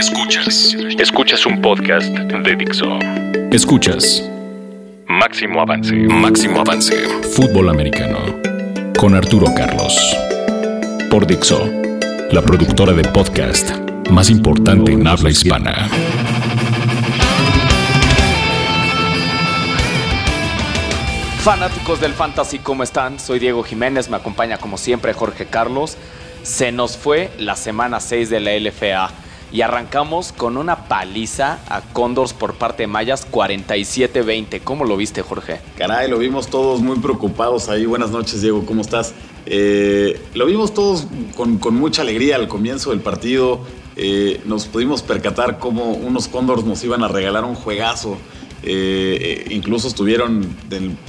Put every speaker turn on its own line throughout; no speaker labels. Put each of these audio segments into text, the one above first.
Escuchas. Escuchas un podcast de Dixo. Escuchas. Máximo avance. Máximo avance. Fútbol americano. Con Arturo Carlos. Por Dixo. La productora de podcast más importante en habla hispana.
Fanáticos del Fantasy, ¿cómo están? Soy Diego Jiménez, me acompaña como siempre Jorge Carlos. Se nos fue la semana 6 de la LFA y arrancamos con una paliza a Condors por parte de Mayas 47-20. ¿Cómo lo viste, Jorge?
Caray, lo vimos todos muy preocupados ahí. Buenas noches, Diego, ¿cómo estás? Eh, lo vimos todos con, con, mucha alegría al comienzo del partido. Eh, nos pudimos percatar cómo unos Condors nos iban a regalar un juegazo. Eh, incluso estuvieron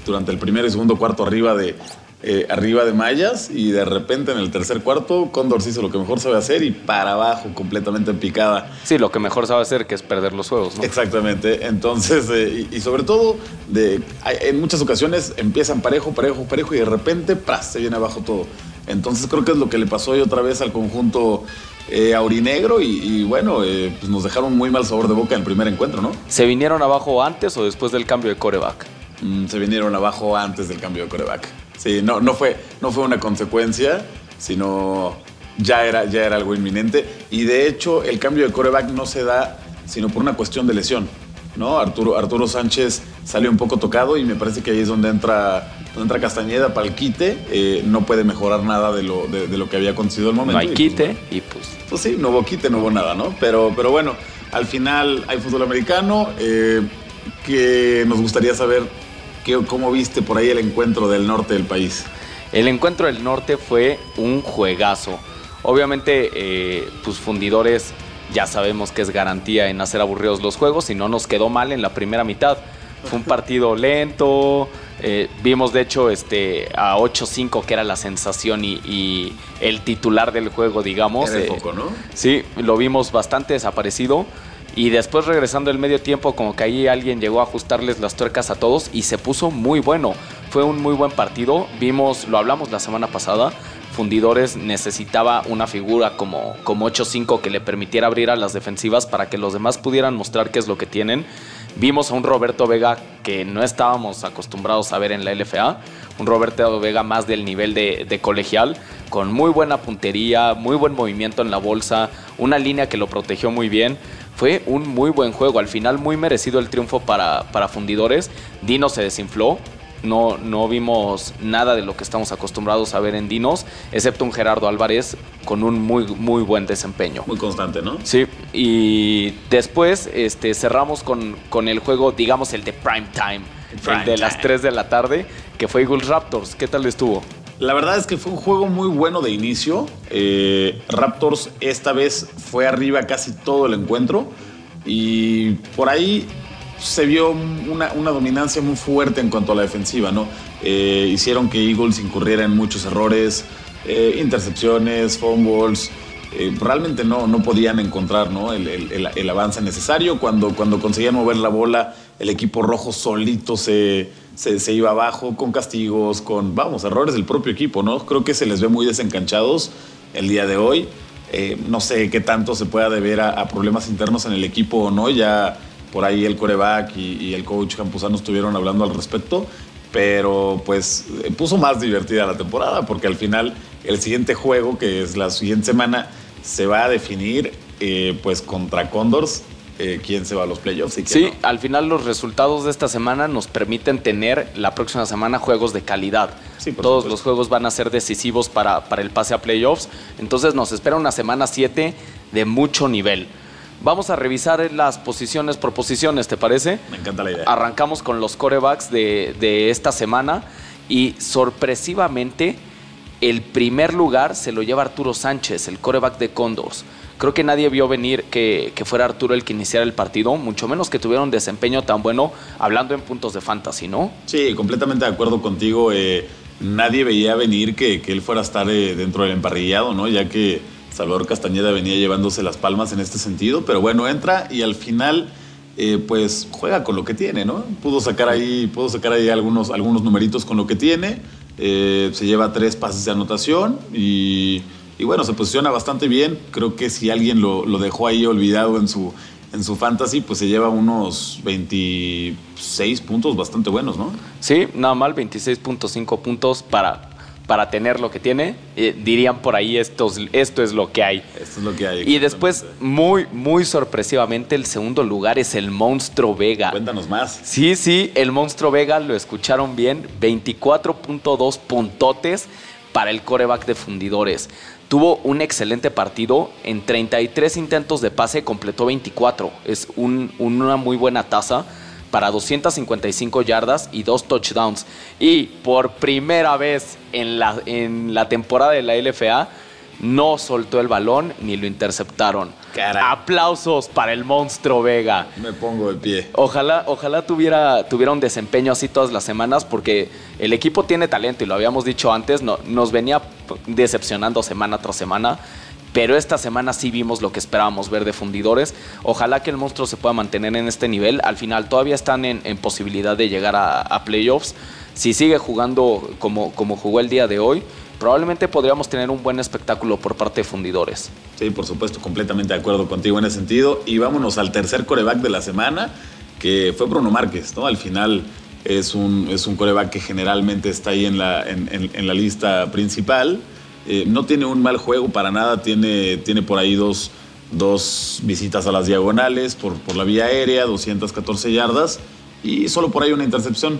durante el primer y segundo cuarto arriba de, eh, arriba de mallas y de repente en el tercer cuarto Condors hizo lo que mejor sabe hacer y para abajo completamente en picada.
Sí, lo que mejor sabe hacer que es perder los juegos, ¿no?
Exactamente. Entonces, eh, y, y, sobre todo, de, en muchas ocasiones empiezan parejo, parejo, parejo y de repente ¡pras! se viene abajo todo. Entonces creo que es lo que le pasó hoy otra vez al conjunto eh, aurinegro y, y bueno, eh, pues nos dejaron muy mal sabor de boca en el primer encuentro, ¿no?
¿Se vinieron abajo antes o después del cambio de coreback?
Mm, se vinieron abajo antes del cambio de coreback. Sí, no, no, fue, no fue una consecuencia, sino ya era, ya era algo inminente. Y de hecho, el cambio de coreback no se da sino por una cuestión de lesión. ¿no? Arturo, Arturo Sánchez salió un poco tocado y me parece que ahí es donde entra, donde entra Castañeda para el quite. Eh, no puede mejorar nada de lo, de, de, lo que había acontecido al momento.
No hay quite y pues...
Pues sí, no hubo quite, no hubo nada, ¿no? Pero, pero bueno, al final hay fútbol americano eh, que nos gustaría saber qué, cómo viste por ahí el encuentro del norte del país.
El encuentro del norte fue un juegazo. Obviamente, eh, pues fundidores ya sabemos que es garantía en hacer aburridos los juegos y no nos quedó mal en la primera mitad. Fue un partido lento. Eh, vimos de hecho este, a 8-5 que era la sensación y, y, el titular del juego, digamos.
Era el foco, ¿no?
Sí, lo vimos bastante desaparecido. Y después regresando el medio tiempo, como que ahí alguien llegó a ajustarles las tuercas a todos y se puso muy bueno. Fue un muy buen partido. Vimos, lo hablamos la semana pasada, Fundidores necesitaba una figura como, como 8-5 que le permitiera abrir a las defensivas para que los demás pudieran mostrar qué es lo que tienen. Vimos a un Roberto Vega que no estábamos acostumbrados a ver en la LFA, un Roberto Vega más del nivel de, de, colegial, con muy buena puntería, muy buen movimiento en la bolsa, una línea que lo protegió muy bien. Fue un muy buen juego, al final muy merecido el triunfo para, para Fundidores. Dino se desinfló, no, no, vimos nada de lo que estamos acostumbrados a ver en Dinos, excepto un Gerardo Álvarez con un muy, muy buen desempeño.
Muy constante, ¿no?
Sí, y después este, cerramos con, con el juego, digamos, el de prime time, el, prime el de time. las 3 de la tarde, que fue Eagles Raptors. ¿Qué tal estuvo?
La verdad es que fue un juego muy bueno de inicio. Eh, Raptors esta vez fue arriba casi todo el encuentro y por ahí se vio una, dominancia muy fuerte en cuanto a la defensiva, ¿no? Eh, hicieron que Eagles incurriera en muchos errores, eh, intercepciones, fumbles. Realmente no, no podían encontrar ¿no? el, el, el, avance necesario. Cuando, cuando conseguían mover la bola, el equipo rojo solito se, se, se, iba abajo con castigos, con, vamos, errores del propio equipo, ¿no? Creo que se les ve muy desencanchados el día de hoy. no sé qué tanto se pueda deber a, problemas internos en el equipo o no, ya por ahí el coreback y, el coach Campuzano estuvieron hablando al respecto, pero pues puso más divertida la temporada porque al final el siguiente juego, que es la siguiente semana, se va a definir eh, pues contra Condors. Eh, quién se va a los playoffs y
sí,
no.
al final los resultados de esta semana nos permiten tener la próxima semana juegos de calidad.
Sí,
Todos
supuesto.
los juegos van a ser decisivos para, para el pase a playoffs. Entonces nos espera una semana 7 de mucho nivel. Vamos a revisar las posiciones por posiciones, ¿te parece?
Me encanta la idea.
Arrancamos con los corebacks de, de esta semana y sorpresivamente el primer lugar se lo lleva Arturo Sánchez, el coreback de Condors. Creo que nadie vio venir que, que, fuera Arturo el que iniciara el partido, mucho menos que tuviera un desempeño tan bueno hablando en puntos de fantasy, ¿no?
Sí, completamente de acuerdo contigo. Eh, nadie veía venir que, que, él fuera a estar eh, dentro del emparrillado, ¿no? Ya que Salvador Castañeda venía llevándose las palmas en este sentido, pero bueno, entra y al final eh, pues juega con lo que tiene, ¿no? Pudo sacar ahí, pudo sacar ahí algunos, algunos numeritos con lo que tiene, se lleva tres pases de anotación y, Y bueno, se posiciona bastante bien. Creo que si alguien lo, lo dejó ahí olvidado en su, en su fantasy, pues se lleva unos 26 puntos bastante buenos, ¿no?
Sí, nada mal, 26.5 puntos para, para tener lo que tiene. Eh, dirían por ahí, esto es, esto es lo que hay.
Esto es lo que hay.
Y después, muy, muy sorpresivamente, el segundo lugar es el Monstruo Vega.
Cuéntanos más.
Sí, sí, el Monstruo Vega, lo escucharon bien, 24.2 puntotes para el coreback de fundidores. Tuvo un excelente partido. En 33 intentos de pase completó 24. Es una muy buena tasa para 255 yardas y dos touchdowns. Y por primera vez en la, en la temporada de la LFA no soltó el balón ni lo interceptaron. Aplausos para el monstruo Vega.
Me pongo de pie.
Ojalá, ojalá tuviera, tuviera un desempeño así todas las semanas, porque el equipo tiene talento y lo habíamos dicho antes, no, nos venía decepcionando semana tras semana. Pero esta semana sí vimos lo que esperábamos ver de fundidores. Ojalá que el monstruo se pueda mantener en este nivel. Al final todavía están en, posibilidad de llegar a, playoffs. Si sigue jugando como, como jugó el día de hoy, probablemente podríamos tener un buen espectáculo por parte de fundidores.
Sí, por supuesto, completamente de acuerdo contigo en ese sentido. Y vámonos al tercer coreback de la semana, que fue Bruno Márquez, ¿no? Al final es un, es un coreback que generalmente está ahí en la, en, la lista principal. Eh, no tiene un mal juego para nada, tiene, tiene por ahí dos, dos visitas a las diagonales por, por la vía aérea, 214 yardas y solo por ahí una intercepción.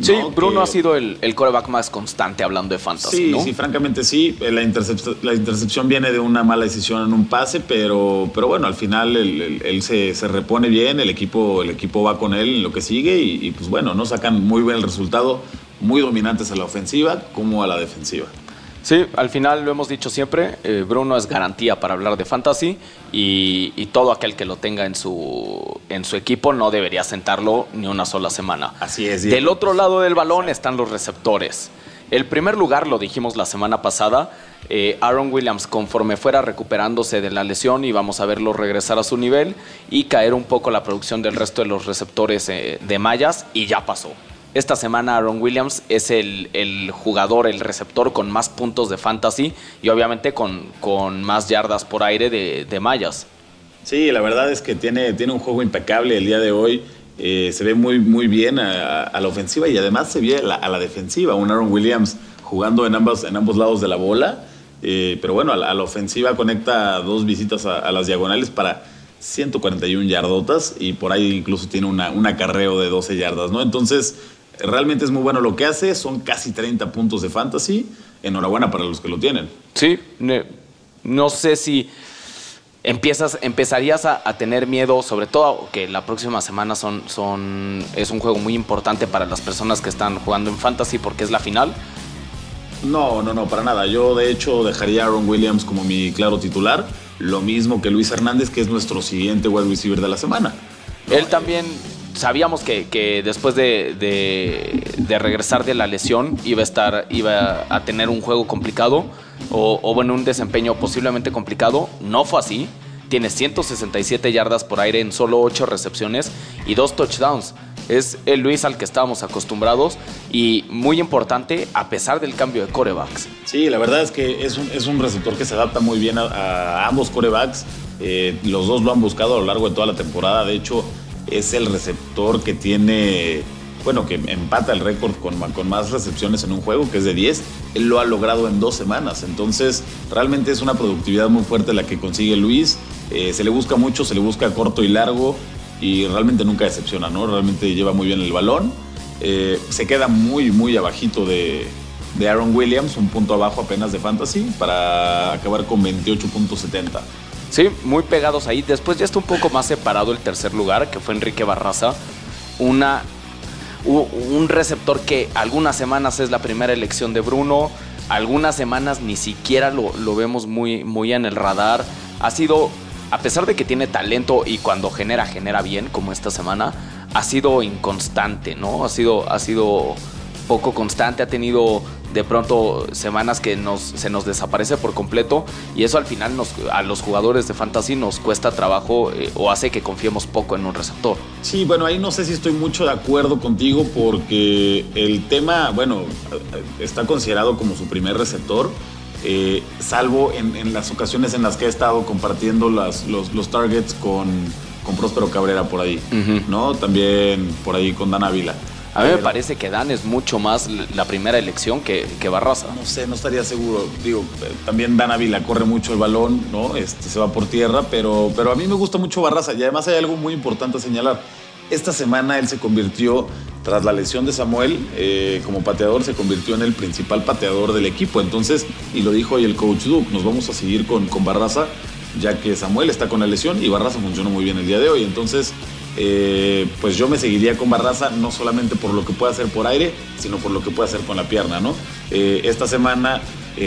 Sí, Bruno ha sido el, el, coreback más constante hablando de fantasy.
Sí, sí, francamente sí. La intercepción, la intercepción viene de una mala decisión en un pase, pero, pero bueno, al final él, se, repone bien, el equipo, el equipo va con él en lo que sigue y, y pues bueno, no sacan muy bien el resultado, muy dominantes a la ofensiva como a la defensiva.
Sí, al final lo hemos dicho siempre, eh, Bruno es garantía para hablar de fantasy y, todo aquel que lo tenga en su, en su equipo no debería sentarlo ni una sola semana.
Así es.
Del otro lado del balón están los receptores. El primer lugar, lo dijimos la semana pasada, eh, Aaron Williams, conforme fuera recuperándose de la lesión, íbamos a verlo regresar a su nivel y caer un poco la producción del resto de los receptores eh, de mallas y ya pasó. Esta semana Aaron Williams es el, jugador, el receptor con más puntos de fantasy y obviamente con, con más yardas por aire de, de, mallas.
Sí, la verdad es que tiene, tiene un juego impecable el día de hoy. Eh, se ve muy, muy bien a, la ofensiva y además se ve a la, defensiva. Un Aaron Williams jugando en, ambas, en ambos lados de la bola. Eh, pero bueno, a la, ofensiva conecta dos visitas a, las diagonales para 141 yardotas y por ahí incluso tiene una, un acarreo de 12 yardas, ¿no? Entonces, Realmente es muy bueno lo que hace, son casi 30 puntos de fantasy. Enhorabuena para los que lo tienen.
Sí, no sé si empiezas, empezarías a, tener miedo, sobre todo que la próxima semana son, son, es un juego muy importante para las personas que están jugando en fantasy porque es la final.
No, no, no, para nada. Yo de hecho dejaría a Aaron Williams como mi claro titular, lo mismo que Luis Hernández, que es nuestro siguiente wide receiver de la semana.
Él también sabíamos que, después de, regresar de la lesión iba a estar, iba a tener un juego complicado o, o, bueno, un desempeño posiblemente complicado. No fue así. Tiene 167 yardas por aire en solo 8 recepciones y 2 touchdowns. Es el Luis al que estábamos acostumbrados y muy importante a pesar del cambio de corebacks.
Sí, la verdad es que es un, receptor que se adapta muy bien a, ambos corebacks. Eh, los dos lo han buscado a lo largo de toda la temporada. De hecho, es el receptor que tiene, bueno, que empata el récord con, con más recepciones en un juego, que es de 10. Él lo ha logrado en dos semanas. Entonces, realmente es una productividad muy fuerte la que consigue Luis. Eh, se le busca mucho, se le busca corto y largo y realmente nunca decepciona, ¿no? Realmente lleva muy bien el balón. Eh, se queda muy, muy abajito de, de Aaron Williams, un punto abajo apenas de fantasy, para acabar con 28.70.
Sí, muy pegados ahí. Después ya está un poco más separado el tercer lugar, que fue Enrique Barraza. Una, un receptor que algunas semanas es la primera elección de Bruno, algunas semanas ni siquiera lo, vemos muy, muy en el radar. Ha sido, a pesar de que tiene talento y cuando genera, genera bien, como esta semana, ha sido inconstante, ¿no? Ha sido, ha sido poco constante, ha tenido de pronto semanas que nos, se nos desaparece por completo y eso al final nos, a los jugadores de fantasy nos cuesta trabajo eh, o hace que confiemos poco en un receptor.
Sí, bueno, ahí no sé si estoy mucho de acuerdo contigo porque el tema, bueno, está considerado como su primer receptor, eh, salvo en, las ocasiones en las que ha estado compartiendo las, los, targets con, con Próspero Cabrera por ahí, ¿no? También por ahí con Dan Ávila.
A mí me parece que Dan es mucho más la primera elección que, que, Barraza.
No sé, no estaría seguro. Digo, también Dan Ávila corre mucho el balón, ¿no? Este, se va por tierra, pero, pero a mí me gusta mucho Barraza. Y además hay algo muy importante a señalar. Esta semana él se convirtió, tras la lesión de Samuel, eh, como pateador, se convirtió en el principal pateador del equipo. Entonces, y lo dijo hoy el coach Duke, nos vamos a seguir con, con Barraza, ya que Samuel está con la lesión y Barraza funcionó muy bien el día de hoy. Entonces, eh, pues yo me seguiría con Barraza, no solamente por lo que puede hacer por aire, sino por lo que puede hacer con la pierna, ¿no? Eh, esta semana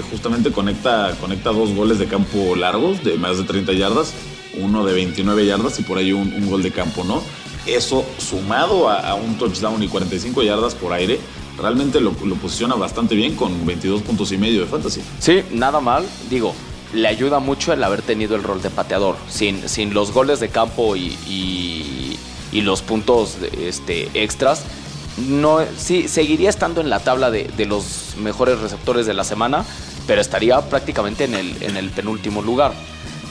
justamente conecta, conecta dos goles de campo largos, de más de 30 yardas, uno de 29 yardas y por ahí un, gol de campo, ¿no? Eso sumado a, un touchdown y 45 yardas por aire, realmente lo, posiciona bastante bien con 22 puntos y medio de fantasy.
Sí, nada mal. Digo, le ayuda mucho el haber tenido el rol de pateador. Sin, sin los goles de campo y, los puntos este, extras, no, sí, seguiría estando en la tabla de, de, los mejores receptores de la semana, pero estaría prácticamente en el, en el penúltimo lugar.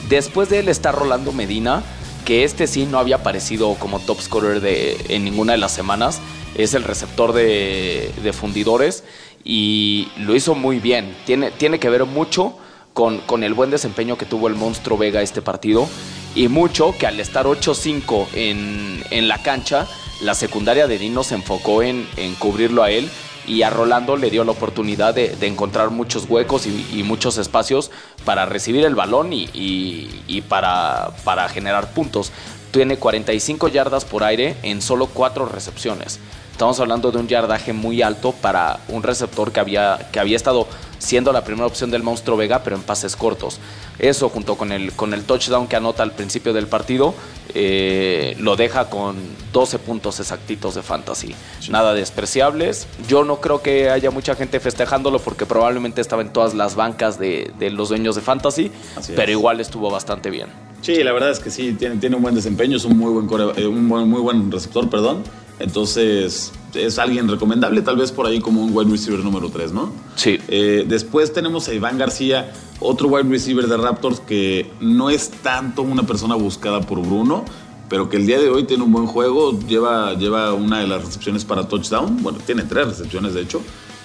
Después de él está Rolando Medina, que este sí no había aparecido como top scorer de, en ninguna de las semanas. Es el receptor de, fundidores y lo hizo muy bien. Tiene, tiene que ver mucho con, con, el buen desempeño que tuvo el monstruo Vega este partido y mucho que al estar 8-5 en, en, la cancha, la secundaria de Dino se enfocó en, en cubrirlo a él y a Rolando le dio la oportunidad de, encontrar muchos huecos y, muchos espacios para recibir el balón y, para, para, generar puntos. Tiene 45 yardas por aire en solo 4 recepciones. Estamos hablando de un yardaje muy alto para un receptor que había, que había estado siendo la primera opción del monstruo Vega, pero en pases cortos. Eso junto con el, con el touchdown que anota al principio del partido, eh, lo deja con 12 puntos exactitos de fantasy. Nada despreciables. Yo no creo que haya mucha gente festejándolo porque probablemente estaba en todas las bancas de, los dueños de fantasy, pero igual estuvo bastante bien.
Sí, la verdad es que sí, tiene, tiene un buen desempeño, es un muy buen, eh, un muy buen receptor, perdón. Entonces, es alguien recomendable, tal vez por ahí como un wide receiver número 3, ¿no?
Sí.
Eh, después tenemos a Iván García, otro wide receiver de Raptors que no es tanto una persona buscada por Bruno, pero que el día de hoy tiene un buen juego, lleva, lleva una de las recepciones para touchdown, bueno, tiene tres recepciones de hecho,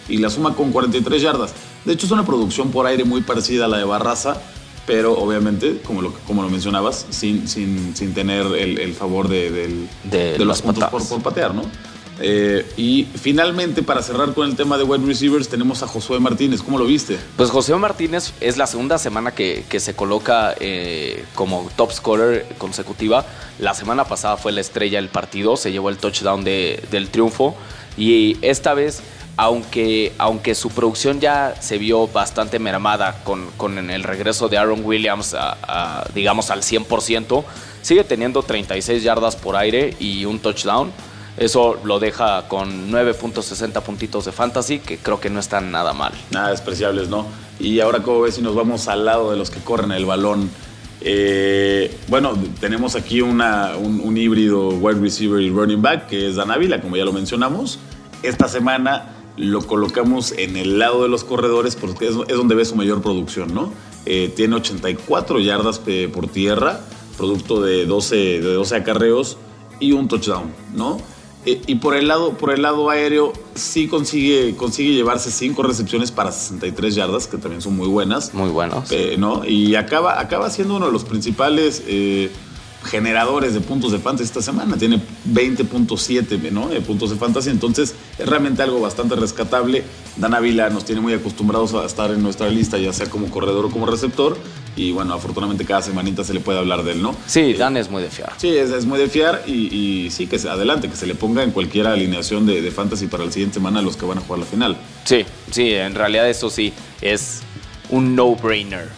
y la suma con 43 yardas. De hecho, es una producción por aire muy parecida a la de Barraza, pero obviamente, como lo, como lo mencionabas, sin, sin, sin tener el, favor de, de, los puntos por, patear, ¿no? Eh, y finalmente, para cerrar con el tema de wide receivers, tenemos a Josué Martínez. ¿Cómo lo viste?
Pues Josué Martínez es la segunda semana que, que se coloca eh, como top scorer consecutiva. La semana pasada fue la estrella del partido, se llevó el touchdown de, del triunfo. Y esta vez aunque, aunque su producción ya se vio bastante mermada con, el regreso de Aaron Williams, digamos, al 100%, sigue teniendo 36 yardas por aire y un touchdown. Eso lo deja con 9.60 puntitos de fantasy, que creo que no están nada mal.
Nada despreciables, ¿no? Y ahora, ¿cómo ves si nos vamos al lado de los que corren el balón? Eh, bueno, tenemos aquí una, un, híbrido wide receiver y running back, que es Dan Ávila, como ya lo mencionamos. Esta semana lo colocamos en el lado de los corredores porque es, donde ve su mayor producción, ¿no? Eh, tiene 84 yardas eh, por tierra, producto de 12, de 12 acarreos y un touchdown, ¿no? Eh, y por el, lado, por el lado aéreo sí consigue, consigue llevarse 5 recepciones para 63 yardas, que también son muy buenas.
Muy buenas.
¿no? Y acaba, acaba siendo uno de los principales generadores de puntos de fantasy esta semana. Tiene 20.7 ¿no? de puntos de fantasy. Entonces es realmente algo bastante rescatable. Dan Avila nos tiene muy acostumbrados a estar en nuestra lista, ya sea como corredor o como receptor. Y bueno, afortunadamente cada semanita se le puede hablar de él, ¿no?
Sí, eh, Dan es muy de fiar.
Sí, es, muy de fiar y, sí, que se, adelante, que se le ponga en cualquier alineación de, de fantasy para la siguiente semana a los que van a jugar la final.
Sí, sí, en realidad eso sí es un no-brainer.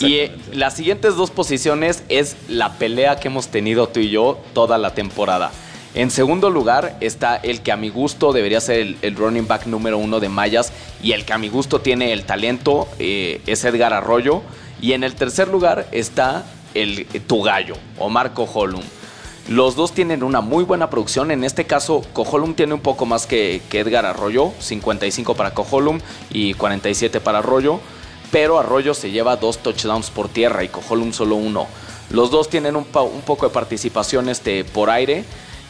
Y eh, las siguientes dos posiciones es la pelea que hemos tenido tú y yo toda la temporada. En segundo lugar está el que a mi gusto debería ser el, running back número uno de Mayas y el que a mi gusto tiene el talento eh, es Edgar Arroyo. Y en el tercer lugar está el eh, tu gallo, Omar Coholum. Los dos tienen una muy buena producción. En este caso, Coholum tiene un poco más que, que Edgar Arroyo, 55 para Coholum y 47 para Arroyo pero Arroyo se lleva dos touchdowns por tierra y Cojolum solo uno. Los dos tienen un, poco de participación este, por aire.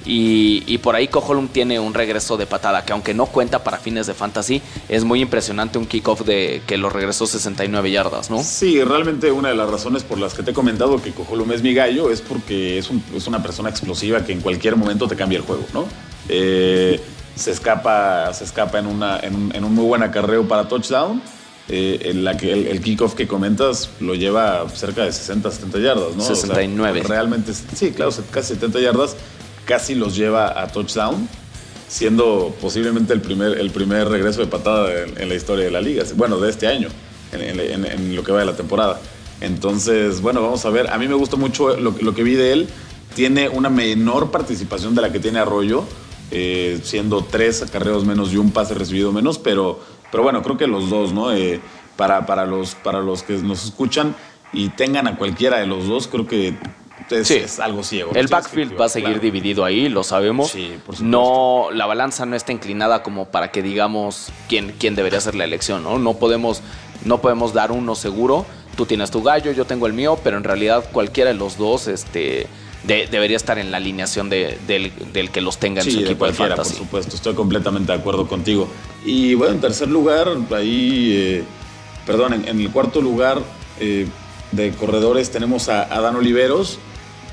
Y, por ahí Cojolum tiene un regreso de patada que aunque no cuenta para fines de fantasy, es muy impresionante un kickoff de que lo regresó 69 yardas, ¿no?
Sí, realmente una de las razones por las que te he comentado que Cojolum es mi gallo es porque es, una persona explosiva que en cualquier momento te cambia el juego, ¿no? Eh, se escapa, se escapa en, en, un, muy buen acarreo para touchdown. Eh, en la que el, kickoff que comentas lo lleva cerca de 60, 70 yardas, ¿no?
69.
realmente, sí, claro, casi 70 yardas casi los lleva a touchdown, siendo posiblemente el primer, el primer regreso de patada en, la historia de la liga, bueno, de este año, en, lo que va de la temporada. Entonces, bueno, vamos a ver. A mí me gusta mucho lo, que vi de él. Tiene una menor participación de la que tiene Arroyo, eh, siendo tres acarreos menos y un pase recibido menos, pero, pero bueno, creo que los dos, ¿no? Eh, para, para, los, para los que nos escuchan y tengan a cualquiera de los dos, creo que sí. es algo ciego.
El backfield va a seguir dividido ahí, lo sabemos.
Sí, por
no, la balanza no está inclinada como para que digamos quién, quién debería ser la elección, ¿no? No podemos, no podemos dar uno seguro. Tú tienes tu gallo, yo tengo el mío, pero en realidad cualquiera de los dos, este. Debería estar en la alineación del, que los tenga en su equipo de,
Por supuesto, estoy completamente de acuerdo contigo. Y bueno, en tercer lugar, ahí, eh, perdón, en, el cuarto lugar eh, de corredores tenemos a Dan Oliveros,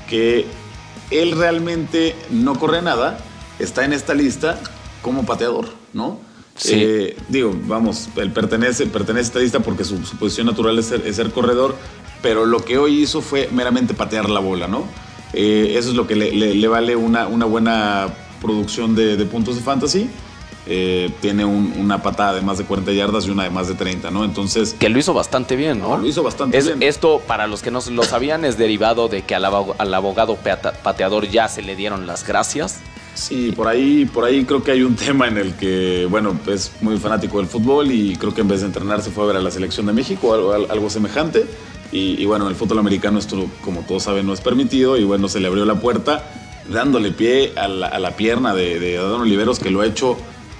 que él realmente no corre nada, está en esta lista como pateador, ¿no?
Sí.
Eh, digo, vamos, él pertenece, pertenece a esta lista porque su, posición natural es ser, corredor, pero lo que hoy hizo fue meramente patear la bola, ¿no? Eh, eso es lo que le, vale una, una buena producción de, de puntos de fantasy. Eh, tiene una patada de más de 40 yardas y una de más de 30, ¿no? Entonces...
Que lo hizo bastante bien, ¿no?
lo hizo bastante bien.
Esto, para los que no lo sabían, es derivado de que al, abogado pateador ya se le dieron las gracias.
Sí, por ahí, por ahí creo que hay un tema en el que, bueno, es muy fanático del fútbol y creo que en vez de entrenar se fue a ver a la selección de México o algo, semejante. Y, bueno, el fútbol americano esto, como todos saben, no es permitido y bueno, se le abrió la puerta dándole pie a la, pierna de, de Adán Oliveros, que lo ha hecho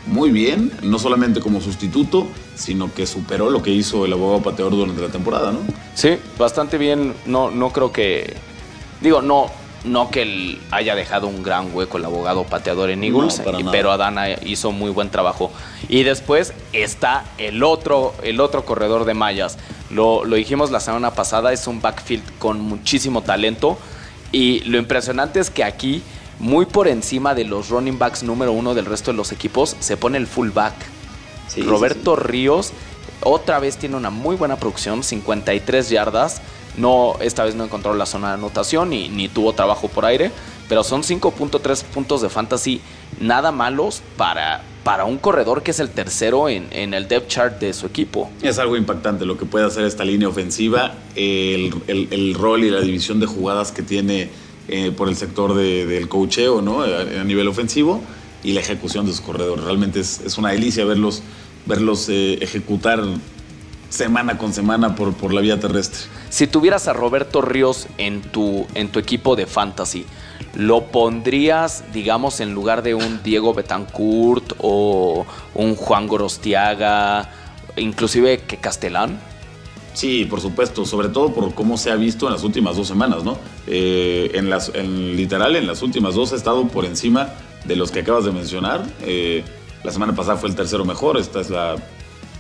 muy bien, no solamente como sustituto, sino que superó lo que hizo el abogado pateador durante la temporada, ¿no?
Sí, bastante bien. No, no creo que. Digo, no, no que él haya dejado un gran hueco el abogado pateador en Eagles, pero Adana hizo muy buen trabajo. Y después está el otro, el otro corredor de mallas. Lo, lo dijimos la semana pasada, es un backfield con muchísimo talento. Y lo impresionante es que aquí muy por encima de los running backs número uno del resto de los equipos, se pone el fullback. Roberto Ríos otra vez tiene una muy buena producción, 53 yardas. No, esta vez no encontró la zona de anotación ni, ni tuvo trabajo por aire, pero son 5.3 puntos de fantasy nada malos para, para un corredor que es el tercero en, el depth chart de su equipo.
Es algo impactante lo que puede hacer esta línea ofensiva, el, el rol y la división de jugadas que tiene eh, por el sector del cocheo ¿no? A, nivel ofensivo y la ejecución de sus corredores. Realmente es, una delicia verlos, verlos eh, ejecutar semana con semana por, por la vía terrestre.
Si tuvieras a Roberto Ríos en tu, en tu equipo de fantasy, ¿lo pondrías, digamos, en lugar de un Diego Betancourt o un Juan Gorostiaga, inclusive que Castellán?
Sí, por supuesto, sobre todo por cómo se ha visto en las últimas dos semanas, ¿no? Eh, en las, en, literal, en las últimas dos ha estado por encima de los que acabas de mencionar. Eh, la semana pasada fue el tercero mejor, esta es la,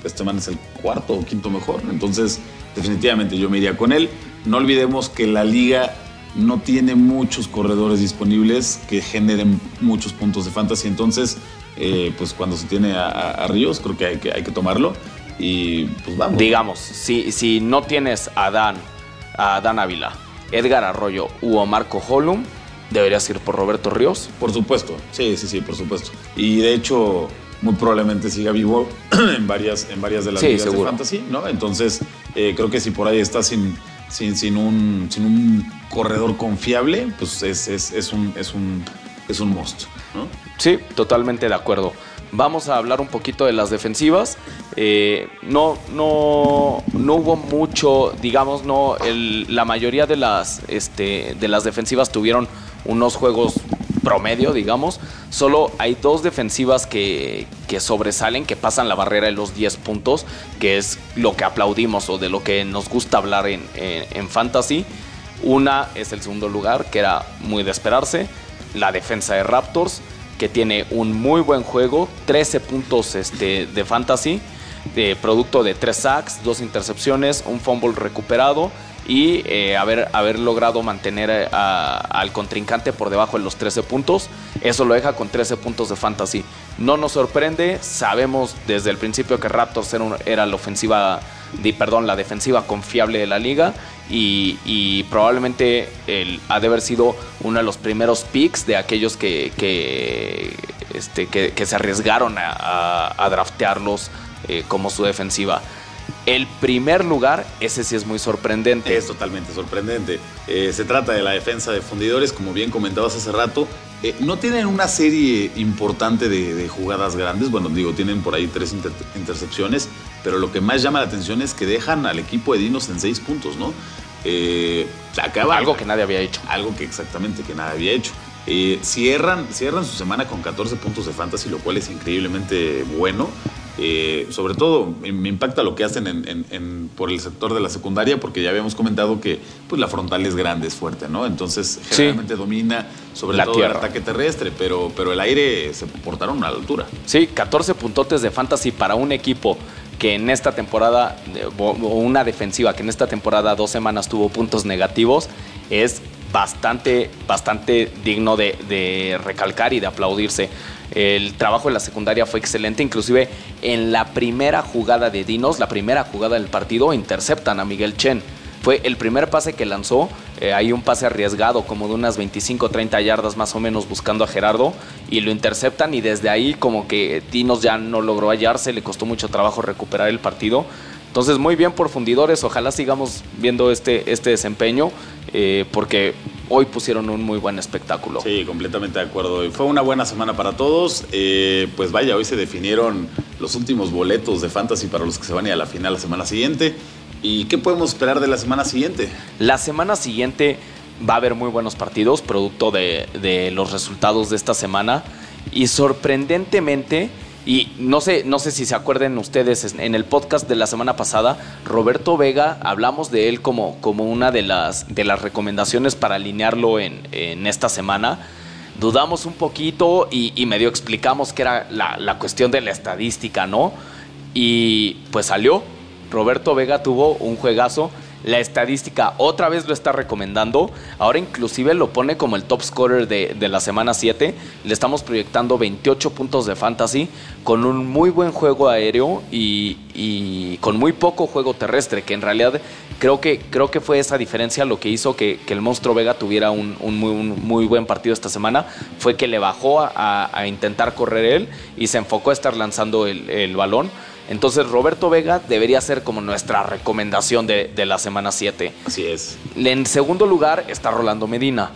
esta semana es el cuarto o quinto mejor. Entonces, definitivamente yo me iría con él. No olvidemos que la liga no tiene muchos corredores disponibles que generen muchos puntos de fantasy. Entonces, eh, pues cuando se tiene a, Ríos, creo que hay, que hay que tomarlo. Y pues vamos.
Digamos, si, si no tienes a Dan, a Dan Ávila, Edgar Arroyo u Marco Holum, deberías ir por Roberto Ríos.
Por supuesto, sí, sí, sí, por supuesto. Y de hecho, muy probablemente siga vivo en varias, en varias de las ligas de fantasy, ¿no? Entonces, eh, creo que si por ahí está sin, sin, sin, un, sin un corredor confiable, pues es, es, es un, es, un, es un monstruo, ¿no?
Sí, totalmente de acuerdo. Vamos a hablar un poquito de las defensivas. Eh, no, no, no hubo mucho, digamos, no, la mayoría de las, este, de las defensivas tuvieron unos juegos promedio, digamos. Solo hay dos defensivas que, que sobresalen, que pasan la barrera de los 10 puntos, que es lo que aplaudimos o de lo que nos gusta hablar en, en fantasy. Una es el segundo lugar, que era muy de esperarse, la defensa de Raptors, que tiene un muy buen juego, 13 puntos este, de fantasy, de producto de 3 sacks, 2 intercepciones, un fumble recuperado y eh, haber, haber logrado mantener eh, al contrincante por debajo de los 13 puntos. Eso lo deja con 13 puntos de fantasy. No nos sorprende, sabemos desde el principio que Raptors era, la ofensiva, perdón, la defensiva confiable de la liga y, probablemente ha de haber sido uno de los primeros picks de aquellos que, este, que, se arriesgaron a, draftearlos eh, como su defensiva. El primer lugar, ese sí es muy sorprendente.
Es totalmente sorprendente. Eh, se trata de la defensa de fundidores, como bien comentabas hace rato. Eh, no tienen una serie importante de, jugadas grandes. Bueno, digo, tienen por ahí tres intercepciones. Pero lo que más llama la atención es que dejan al equipo de Dinos en seis puntos, ¿no?
Eh, acaba, algo que nadie había hecho.
Algo que exactamente que nadie había hecho. cierran, cierran su semana con 14 puntos de fantasy, lo cual es increíblemente bueno. Eh, sobre todo me impacta lo que hacen en, por el sector de la secundaria, porque ya habíamos comentado que pues, la frontal es grande, es fuerte, ¿no? Entonces generalmente domina sobre todo el ataque terrestre, pero, pero el aire se portaron a la altura.
Sí, 14 puntotes de fantasy para un equipo que en esta temporada, o una defensiva que en esta temporada dos semanas tuvo puntos negativos, es bastante, bastante digno de recalcar y de aplaudirse. El trabajo de la secundaria fue excelente, inclusive en la primera jugada de Dinos, la primera jugada del partido, interceptan a Miguel Chen. Fue el primer pase que lanzó, eh, hay un pase arriesgado como de unas 25-30 yardas más o menos buscando a Gerardo y lo interceptan y desde ahí como que Dinos ya no logró hallarse, le costó mucho trabajo recuperar el partido. Entonces muy bien por fundidores, ojalá sigamos viendo este, este desempeño eh, porque hoy pusieron un muy buen espectáculo.
Sí, completamente de acuerdo. fue una buena semana para todos. Eh, pues vaya, hoy se definieron los últimos boletos de Fantasy para los que se van a ir a la final la semana siguiente. ¿Y qué podemos esperar de la semana siguiente?
La semana siguiente va a haber muy buenos partidos, producto de, de los resultados de esta semana. Y sorprendentemente y no sé, no sé si se acuerden ustedes, en el podcast de la semana pasada, Roberto Vega, hablamos de él como, como una de las, de las recomendaciones para alinearlo en, esta semana. Dudamos un poquito y, medio explicamos que era la, la cuestión de la estadística, ¿no? Y pues salió. Roberto Vega tuvo un juegazo la estadística otra vez lo está recomendando. Ahora inclusive lo pone como el top scorer de, la semana 7. Le estamos proyectando 28 puntos de fantasy con un muy buen juego aéreo y, con muy poco juego terrestre, que en realidad creo que, creo que fue esa diferencia lo que hizo que, el monstruo Vega tuviera un, muy, buen partido esta semana. Fue que le bajó a, intentar correr él y se enfocó a estar lanzando el balón. Entonces Roberto Vega debería ser como nuestra recomendación de, la semana 7.
Así es.
En segundo lugar está Rolando Medina.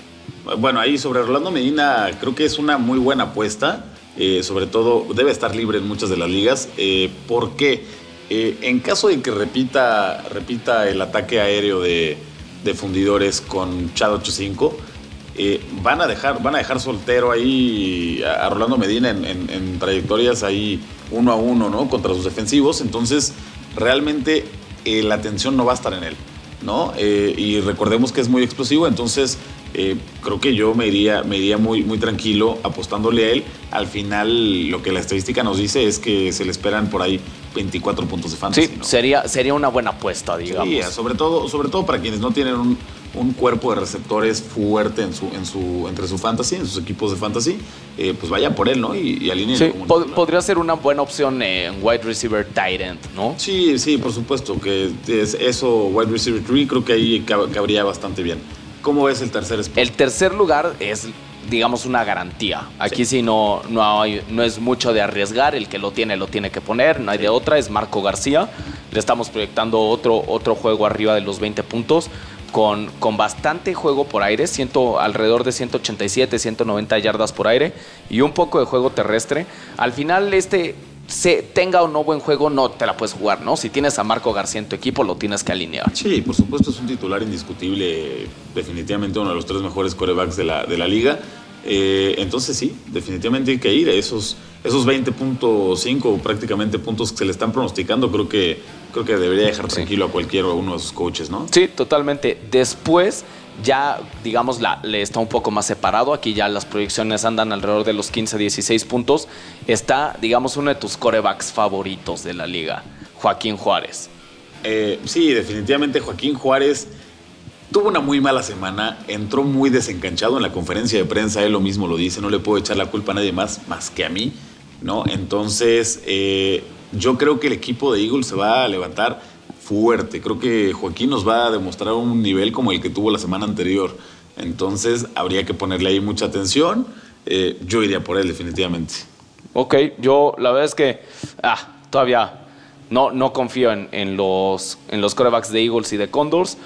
Bueno, ahí sobre Rolando Medina creo que es una muy buena apuesta. Eh, sobre todo debe estar libre en muchas de las ligas. Eh, ¿Por qué? Eh, en caso de que repita, repita el ataque aéreo de, fundidores con Chad 85, van, a dejar, van a dejar soltero ahí a, Rolando Medina en trayectorias ahí uno a uno, ¿no? Contra sus defensivos. Entonces, realmente eh, la atención no va a estar en él, ¿no? Eh, y recordemos que es muy explosivo, entonces eh, creo que yo me iría, me iría muy, muy tranquilo apostándole a él. Al final, lo que la estadística nos dice es que se le esperan por ahí 24 puntos de fantasy.
Sí, sería, sería una buena apuesta, digamos. Sí,
sobre todo, sobre todo para quienes no tienen un, un cuerpo de receptores fuerte en su, en su, entre su fantasy, en sus equipos de fantasy, eh, pues vaya por él, ¿no? Y, y alineen.
Sí, podría ser una buena opción en wide receiver tight end, ¿no?
Sí, sí, por supuesto, que es eso, wide receiver 3, creo que ahí cabría bastante bien. ¿Cómo es el tercer spot?
El tercer lugar es digamos, una garantía. Aquí sí, no, no, hay, no es mucho de arriesgar, el que lo tiene lo tiene que poner, no hay de otra, es Marco García. Le estamos proyectando otro, otro juego arriba de los 20 puntos con, con bastante juego por aire, ciento, alrededor de 187, 190 yardas por aire y un poco de juego terrestre. Al final, este se tenga o no buen juego, no te la puedes jugar, ¿no? Si tienes a Marco García en tu equipo, lo tienes que alinear.
Sí, por supuesto, es un titular indiscutible, definitivamente uno de los tres mejores corebacks de la, de la liga. Eh, entonces sí, definitivamente hay que ir a esos, esos 20.5 prácticamente puntos que se le están pronosticando, creo que, creo que debería dejar tranquilo a cualquiera uno de sus coaches, ¿no?
Sí, totalmente. Después ya, digamos, la, le está un poco más separado. Aquí ya las proyecciones andan alrededor de los 15, 16 puntos. Está, digamos, uno de tus corebacks favoritos de la liga, Joaquín Juárez.
Eh, sí, definitivamente Joaquín Juárez tuvo una muy mala semana, entró muy desencanchado en la conferencia de prensa, él lo mismo lo dice, no le puedo echar la culpa a nadie más, más que a mí, ¿no? Entonces, eh, yo creo que el equipo de Eagles se va a levantar fuerte. Creo que Joaquín nos va a demostrar un nivel como el que tuvo la semana anterior. Entonces habría que ponerle ahí mucha atención. Eh, yo iría por él definitivamente.
Ok, yo la verdad es que ah, todavía no, no confío en, los, en los corebacks de Eagles y de Condors,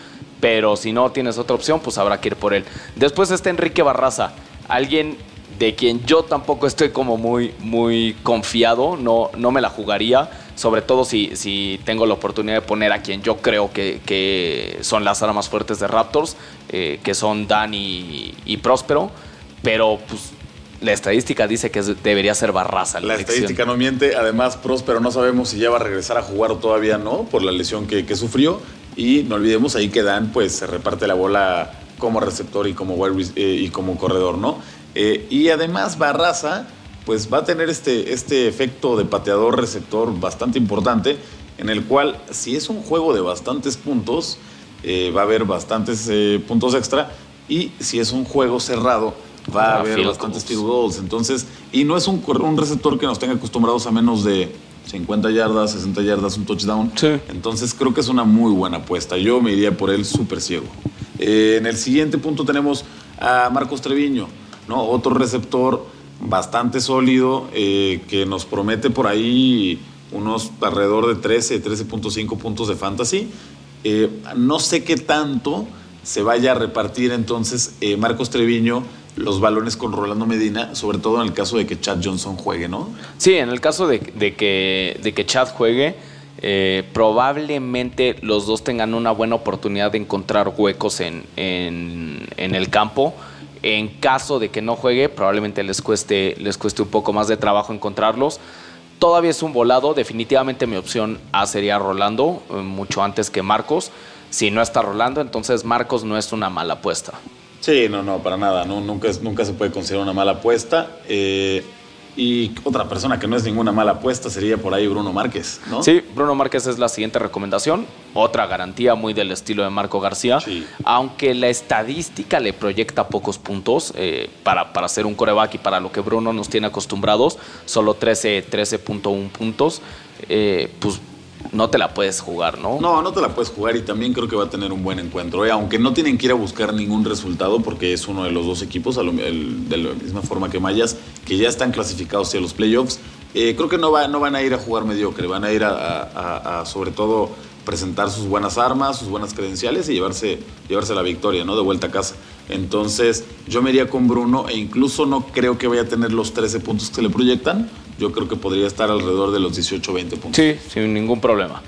pero si no tienes otra opción, pues habrá que ir por él. Después está Enrique Barraza, alguien de quien yo tampoco estoy como muy, muy confiado, no, no me la jugaría sobre todo si, si tengo la oportunidad de poner a quien yo creo que, son las armas fuertes de Raptors, eh, que son Dan y, Próspero, pero pues la estadística dice que debería ser Barraza.
La, estadística no miente, además Próspero no sabemos si ya va a regresar a jugar o todavía no, por la lesión que, sufrió, y no olvidemos ahí que Dan pues se reparte la bola como receptor y como, eh, y como corredor, ¿no? Eh, y además Barraza pues va a tener este, este efecto de pateador receptor bastante importante, en el cual si es un juego de bastantes puntos, eh, va a haber bastantes eh, puntos extra, y si es un juego cerrado, va a haber bastantes field goals. Entonces, y no es un, un receptor que nos tenga acostumbrados a menos de 50 yardas, 60 yardas, un touchdown. Entonces creo que es una muy buena apuesta. Yo me iría por él súper ciego. Eh, en el siguiente punto tenemos a Marcos Treviño, ¿no? Otro receptor bastante sólido eh, que nos promete por ahí unos alrededor de 13, 13.5 puntos de fantasy. Eh, no sé qué tanto se vaya a repartir entonces eh, Marcos Treviño los balones con Rolando Medina, sobre todo en el caso de que Chad Johnson juegue, ¿no?
Sí, en el caso de, que, de que Chad juegue, probablemente los dos tengan una buena oportunidad de encontrar huecos en, en, en el campo en caso de que no juegue, probablemente les cueste, les cueste un poco más de trabajo encontrarlos. Todavía es un volado, definitivamente mi opción A sería Rolando, eh, mucho antes que Marcos. Si no está Rolando, entonces Marcos no es una mala apuesta.
Sí, no, no, para nada, nunca, nunca se puede considerar una mala apuesta. Eh, y otra persona que no es ninguna mala apuesta sería por ahí Bruno Márquez, ¿no?
Sí, Bruno Márquez es la siguiente recomendación. Otra garantía muy del estilo de Marco García. Aunque la estadística le proyecta pocos puntos eh, para, para hacer un coreback y para lo que Bruno nos tiene acostumbrados, solo 13.1 13 puntos, eh, pues no te la puedes jugar, ¿no?
No, no te la puedes jugar y también creo que va a tener un buen encuentro. ¿eh? Aunque no tienen que ir a buscar ningún resultado porque es uno de los dos equipos, de la misma forma que Mayas, que ya están clasificados hacia los playoffs. Eh, creo que no, va, no van a ir a jugar mediocre, van a ir a, sobre todo presentar sus buenas armas, sus buenas credenciales y llevarse, llevarse la victoria, ¿no? De vuelta a casa. Entonces, yo me iría con Bruno e incluso no creo que vaya a tener los 13 puntos que le proyectan, yo creo que podría estar alrededor de los 18 o 20 puntos.
Sí, sin ningún problema.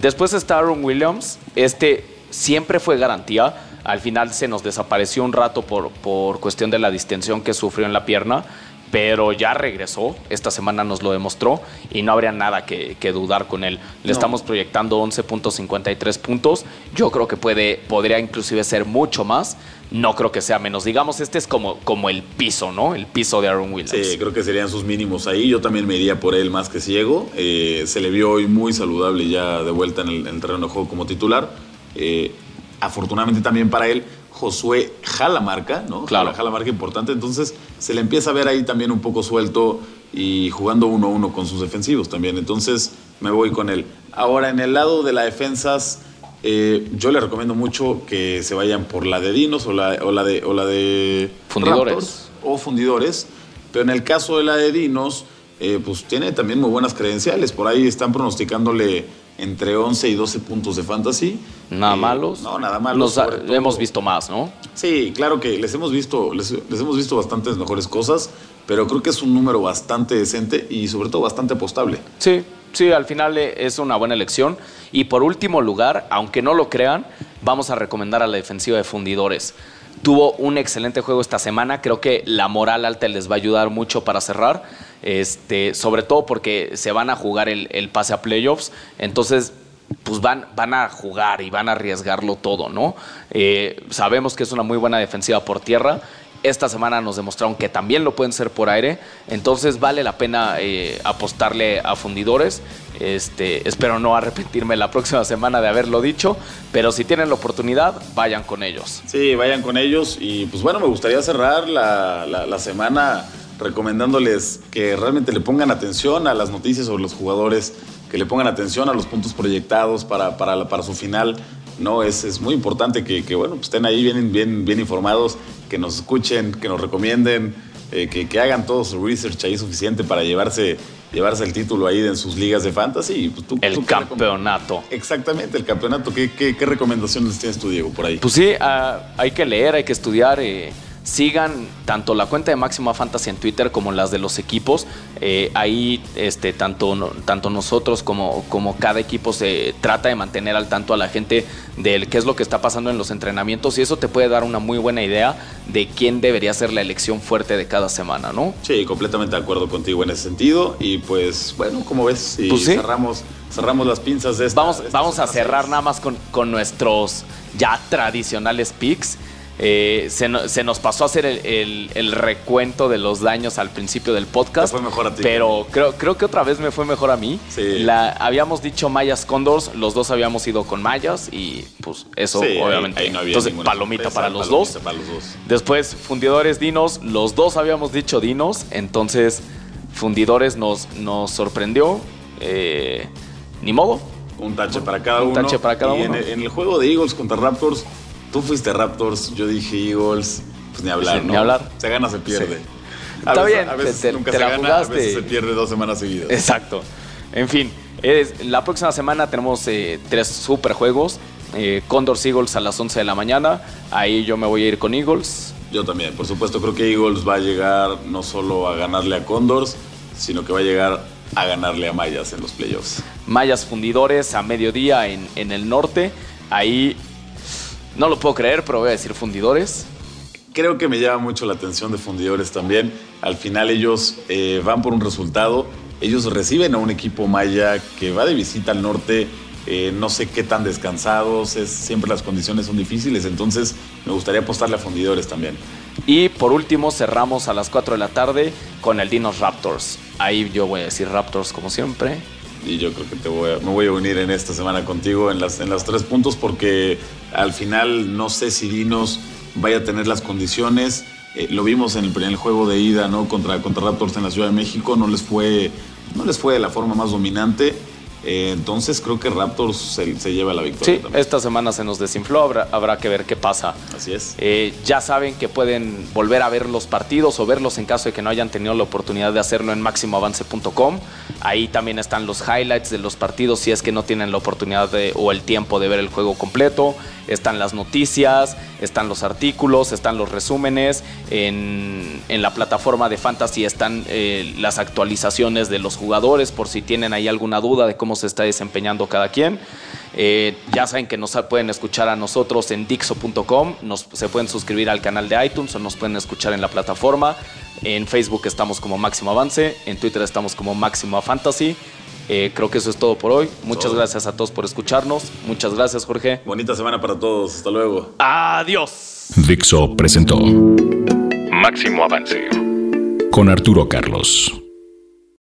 Después está Aaron Williams. Este siempre fue garantía. Al final se nos desapareció un rato por, por cuestión de la distensión que sufrió en la pierna pero ya regresó, esta semana nos lo demostró y no habría nada que, dudar con él. Le estamos proyectando 11.53 puntos, yo creo que puede, podría inclusive ser mucho más, no creo que sea menos. Digamos, este es como, como el piso, ¿no? El piso de Aaron Williams.
Sí, creo que serían sus mínimos ahí. Yo también me iría por él más que ciego. Eh, se le vio hoy muy saludable ya de vuelta en el, terreno de juego como titular. Eh, afortunadamente también para él, Josué jala marca, ¿no?
Claro.
Jala marca importante. Entonces se le empieza a ver ahí también un poco suelto y jugando uno a uno con sus defensivos también. Entonces me voy con él. Ahora, en el lado de las defensas eh, yo le recomiendo mucho que se vayan por la de Dinos o la, o la de, o la de
Fundidores.
o Fundidores. Pero en el caso de la de Dinos, eh, pues tiene también muy buenas credenciales. Por ahí están pronosticándole entre 11 y 12 puntos de fantasy.
Nada eh, malos.
No, nada malos.
Nos hemos visto más, ¿no?
Sí, claro que les hemos visto, les, les, hemos visto bastantes mejores cosas, pero creo que es un número bastante decente y sobre todo bastante apostable.
Sí, Sí, al final eh, es una buena elección. Y por último lugar, aunque no lo crean, vamos a recomendar a la defensiva de fundidores. Tuvo un excelente juego esta semana, creo que la moral alta les va a ayudar mucho para cerrar. Este, sobre todo porque se van a jugar el, pase a playoffs, entonces pues van, van a jugar y van a arriesgarlo todo, ¿no? Eh, sabemos que es una muy buena defensiva por tierra. Esta semana nos demostraron que también lo pueden ser por aire. Entonces vale la pena eh, apostarle a fundidores. Este, espero no arrepentirme la próxima semana de haberlo dicho. Pero si tienen la oportunidad, vayan con ellos.
Sí, vayan con ellos. Y pues bueno, me gustaría cerrar la, la semana recomendándoles que realmente le pongan atención a las noticias sobre los jugadores que le pongan atención a los puntos proyectados para, para, para su final. No, es, es muy importante que, que, bueno, pues estén ahí bien, bien, bien informados, que nos escuchen, que nos recomienden, eh, que, que, hagan todo su research ahí suficiente para llevarse, llevarse el título ahí en sus ligas de fantasy.
Pues tú, el tú, campeonato.
Exactamente, el campeonato. ¿Qué, ¿Qué, qué, recomendaciones tienes tú, Diego, por ahí?
Pues sí, uh, hay que leer, hay que estudiar. Eh sigan tanto la cuenta de Máxima Fantasy en Twitter como las de los equipos. Eh, ahí este, tanto, tanto nosotros como, como cada equipo se trata de mantener al tanto a la gente de qué es lo que está pasando en los entrenamientos y eso te puede dar una muy buena idea de quién debería ser la elección fuerte de cada semana, ¿no?
Sí, completamente de acuerdo contigo en ese sentido y pues bueno, como ves, si pues cerramos, cerramos las pinzas de esta,
Vamos,
de
vamos a cerrar nada más con, con nuestros ya tradicionales picks. Eh, se, se, nos pasó a hacer el, el, el, recuento de los daños al principio del podcast.
Fue mejor a ti.
Pero creo, creo que otra vez me fue mejor a mí.
Sí.
La, habíamos dicho Mayas Condors, los dos habíamos ido con Mayas y pues eso
Sí,
obviamente.
ahí no había
Entonces, palomita
sorpresa,
para los
palomita
dos.
para los dos.
Después, fundidores dinos, los dos habíamos dicho dinos, entonces fundidores nos, nos sorprendió. Eh, ni modo.
Un tache para cada
Un
uno.
tache para cada
y
uno.
En, en el juego de Eagles contra Raptors, tú fuiste Raptors, yo dije Eagles, pues ni hablar,
Sí,
¿no?
ni hablar.
Se gana, se pierde.
Sí.
A
Está
veces-
bien,
A veces
te-
nunca
te
se
la
gana,
jugaste.
a veces se pierde dos semanas seguidas.
Exacto. En fin, es- la próxima semana tenemos eh, tres super juegos. Eh, Condor Eagles a las 11 de la mañana. Ahí yo me voy a ir con Eagles.
Yo también, por supuesto, creo que Eagles va a llegar no solo a ganarle a Condors, sino que va a llegar a ganarle a Mayas en los playoffs.
Mayas Fundidores a mediodía en, en el norte. Ahí no lo puedo creer, pero voy a decir Fundidores.
Creo que me llama mucho la atención de fundidores también. Al final ellos eh, van por un resultado. Ellos reciben a un equipo maya que va de visita al norte. eh, no sé qué tan descansados. Es, siempre las condiciones son difíciles. Entonces me gustaría apostarle a fundidores también.
Y por último cerramos a las 4 de la tarde con el Dinos Raptors. Ahí yo voy a decir Raptors como siempre.
Y yo creo que te voy a- me voy a unir en esta semana contigo en, las, en los tres puntos porque al final no sé si Dinos vaya a tener las condiciones. Eh, lo vimos en el primer juego de ida ¿no? contra, contra Raptors en la Ciudad de México. No les fue, no les fue de la forma más dominante. Eh, entonces creo que Raptors se, se lleva la victoria
Sí,
también.
esta semana se nos desinfló, habrá, habrá que ver qué pasa.
Así es.
Eh, ya saben que pueden volver a ver los partidos o verlos en caso de que no hayan tenido la oportunidad de hacerlo en máximoavance.com. Ahí también están los highlights de los partidos si es que no tienen la oportunidad de- o el tiempo de ver el juego completo. Están las noticias, están los artículos, están los resúmenes. En, en la plataforma de Fantasy están eh, las actualizaciones de los jugadores por si tienen ahí alguna duda de cómo se está desempeñando cada quien. Eh, ya saben que nos pueden escuchar a nosotros en Dixo.com, nos, se pueden suscribir al canal de iTunes o nos pueden escuchar en la plataforma. En Facebook estamos como Máximo Avance, en Twitter estamos como Máximo Fantasy. Eh, creo que eso es todo por hoy. Muchas
Todo.
gracias a todos por escucharnos. Muchas gracias, Jorge.
Bonita semana para todos. Hasta luego.
Adiós.
Dixo presentó Máximo Avance con Arturo Carlos.